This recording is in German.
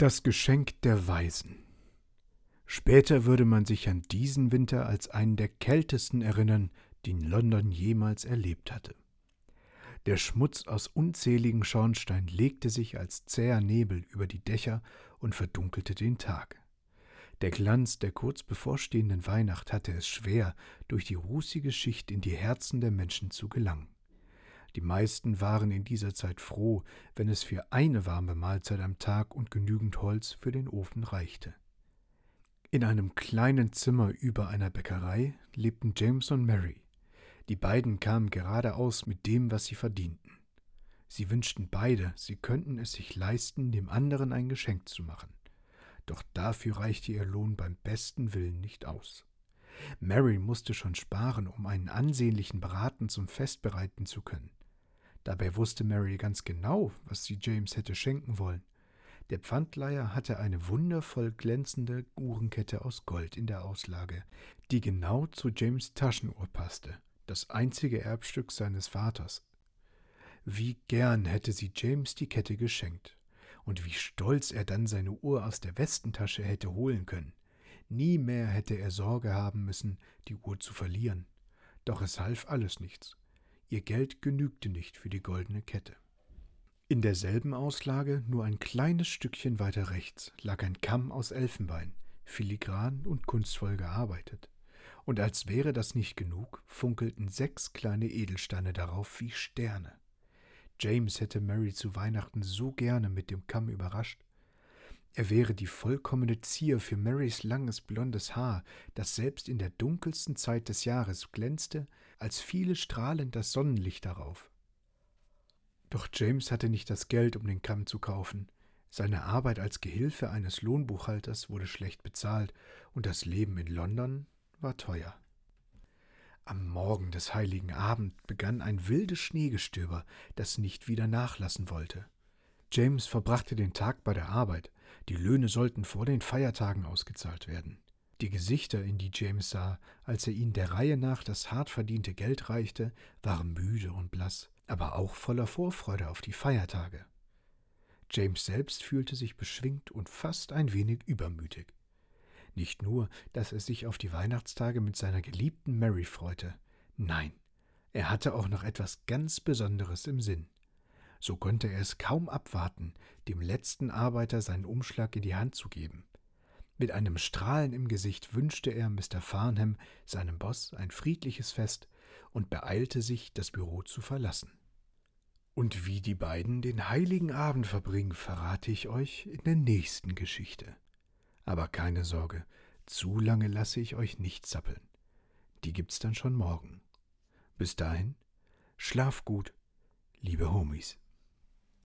Das Geschenk der Weisen. Später würde man sich an diesen Winter als einen der kältesten erinnern, den London jemals erlebt hatte. Der Schmutz aus unzähligen Schornsteinen legte sich als zäher Nebel über die Dächer und verdunkelte den Tag. Der Glanz der kurz bevorstehenden Weihnacht hatte es schwer, durch die rußige Schicht in die Herzen der Menschen zu gelangen. Die meisten waren in dieser Zeit froh, wenn es für eine warme Mahlzeit am Tag und genügend Holz für den Ofen reichte. In einem kleinen Zimmer über einer Bäckerei lebten James und Mary. Die beiden kamen geradeaus mit dem, was sie verdienten. Sie wünschten beide, sie könnten es sich leisten, dem anderen ein Geschenk zu machen. Doch dafür reichte ihr Lohn beim besten Willen nicht aus. Mary musste schon sparen, um einen ansehnlichen Braten zum Fest bereiten zu können. Dabei wusste Mary ganz genau, was sie James hätte schenken wollen. Der Pfandleiher hatte eine wundervoll glänzende Uhrenkette aus Gold in der Auslage, die genau zu James Taschenuhr passte, das einzige Erbstück seines Vaters. Wie gern hätte sie James die Kette geschenkt, und wie stolz er dann seine Uhr aus der Westentasche hätte holen können. Nie mehr hätte er Sorge haben müssen, die Uhr zu verlieren. Doch es half alles nichts. Ihr Geld genügte nicht für die goldene Kette. In derselben Auslage, nur ein kleines Stückchen weiter rechts, lag ein Kamm aus Elfenbein, filigran und kunstvoll gearbeitet. Und als wäre das nicht genug, funkelten sechs kleine Edelsteine darauf wie Sterne. James hätte Mary zu Weihnachten so gerne mit dem Kamm überrascht. Er wäre die vollkommene Zier für Marys langes blondes Haar, das selbst in der dunkelsten Zeit des Jahres glänzte, als fiele strahlend das Sonnenlicht darauf. Doch James hatte nicht das Geld, um den Kamm zu kaufen. Seine Arbeit als Gehilfe eines Lohnbuchhalters wurde schlecht bezahlt, und das Leben in London war teuer. Am Morgen des heiligen Abend begann ein wildes Schneegestöber, das nicht wieder nachlassen wollte. James verbrachte den Tag bei der Arbeit, die Löhne sollten vor den Feiertagen ausgezahlt werden. Die Gesichter, in die James sah, als er ihnen der Reihe nach das hart verdiente Geld reichte, waren müde und blass, aber auch voller Vorfreude auf die Feiertage. James selbst fühlte sich beschwingt und fast ein wenig übermütig. Nicht nur, dass er sich auf die Weihnachtstage mit seiner geliebten Mary freute, nein, er hatte auch noch etwas ganz Besonderes im Sinn. So konnte er es kaum abwarten, dem letzten Arbeiter seinen Umschlag in die Hand zu geben. Mit einem Strahlen im Gesicht wünschte er Mr. Farnham, seinem Boss, ein friedliches Fest und beeilte sich, das Büro zu verlassen. Und wie die beiden den heiligen Abend verbringen, verrate ich euch in der nächsten Geschichte. Aber keine Sorge, zu lange lasse ich euch nicht zappeln. Die gibt's dann schon morgen. Bis dahin, schlaf gut, liebe Homies.